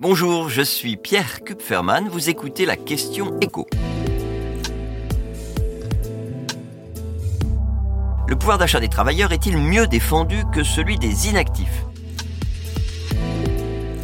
Bonjour, je suis Pierre Kupferman, vous écoutez la question écho. Le pouvoir d'achat des travailleurs est-il mieux défendu que celui des inactifs?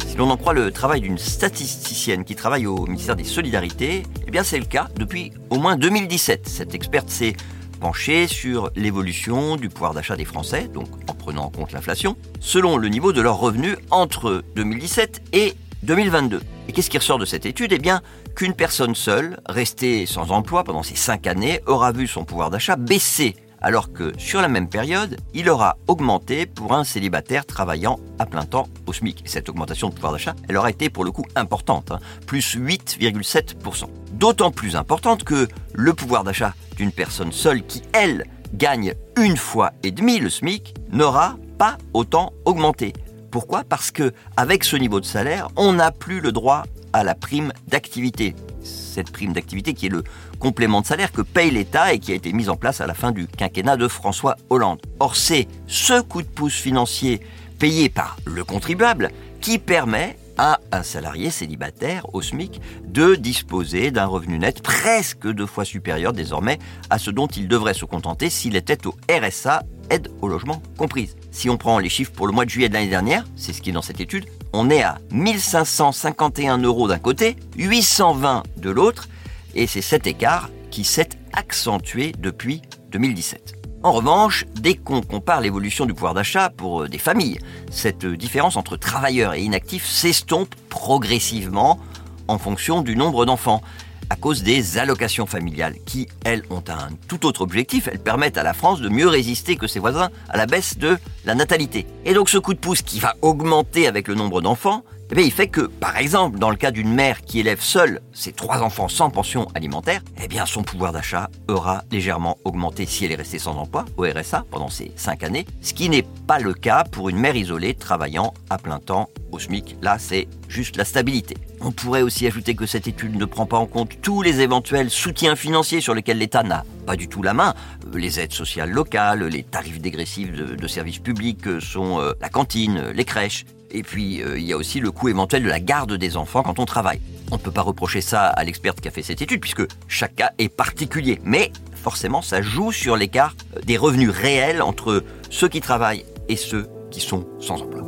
Si l'on en croit le travail d'une statisticienne qui travaille au ministère des Solidarités, eh bien c'est le cas depuis au moins 2017. Cette experte s'est penchée sur l'évolution du pouvoir d'achat des Français, donc en prenant en compte l'inflation, selon le niveau de leurs revenus entre 2017 et 2022. Et qu'est-ce qui ressort de cette étude? Eh bien, qu'une personne seule, restée sans emploi pendant ces cinq années, aura vu son pouvoir d'achat baisser, alors que sur la même période, il aura augmenté pour un célibataire travaillant à plein temps au SMIC. Et cette augmentation de pouvoir d'achat, elle aura été pour le coup importante, hein, plus 8,7%. D'autant plus importante que le pouvoir d'achat d'une personne seule qui, elle, gagne une fois et demi le SMIC, n'aura pas autant augmenté. Pourquoi? Parce que avec ce niveau de salaire, on n'a plus le droit à la prime d'activité. Cette prime d'activité qui est le complément de salaire que paye l'État et qui a été mise en place à la fin du quinquennat de François Hollande. Or, c'est ce coup de pouce financier payé par le contribuable qui permet à un salarié célibataire au SMIC de disposer d'un revenu net presque deux fois supérieur désormais à ce dont il devrait se contenter s'il était au RSA aide au logement comprise. Si on prend les chiffres pour le mois de juillet de l'année dernière, c'est ce qui est dans cette étude, on est à 1551 euros d'un côté, 820 de l'autre, et c'est cet écart qui s'est accentué depuis 2017. En revanche, dès qu'on compare l'évolution du pouvoir d'achat pour euh, des familles, cette différence entre travailleurs et inactifs s'estompe progressivement en fonction du nombre d'enfants à cause des allocations familiales, qui, elles, ont un tout autre objectif. Elles permettent à la France de mieux résister que ses voisins à la baisse de la natalité. Et donc ce coup de pouce qui va augmenter avec le nombre d'enfants, eh il fait que, par exemple, dans le cas d'une mère qui élève seule ses trois enfants sans pension alimentaire, eh bien, son pouvoir d'achat aura légèrement augmenté si elle est restée sans emploi au RSA pendant ces cinq années, ce qui n'est pas le cas pour une mère isolée travaillant à plein temps au SMIC. Là, c'est juste la stabilité. On pourrait aussi ajouter que cette étude ne prend pas en compte tous les éventuels soutiens financiers sur lesquels l'État n'a pas du tout la main. Euh, les aides sociales locales, les tarifs dégressifs de, services publics euh, sont euh, la cantine, les crèches, et puis, il y a aussi le coût éventuel de la garde des enfants quand on travaille. On ne peut pas reprocher ça à l'experte qui a fait cette étude, puisque chaque cas est particulier. Mais forcément, ça joue sur l'écart des revenus réels entre ceux qui travaillent et ceux qui sont sans emploi.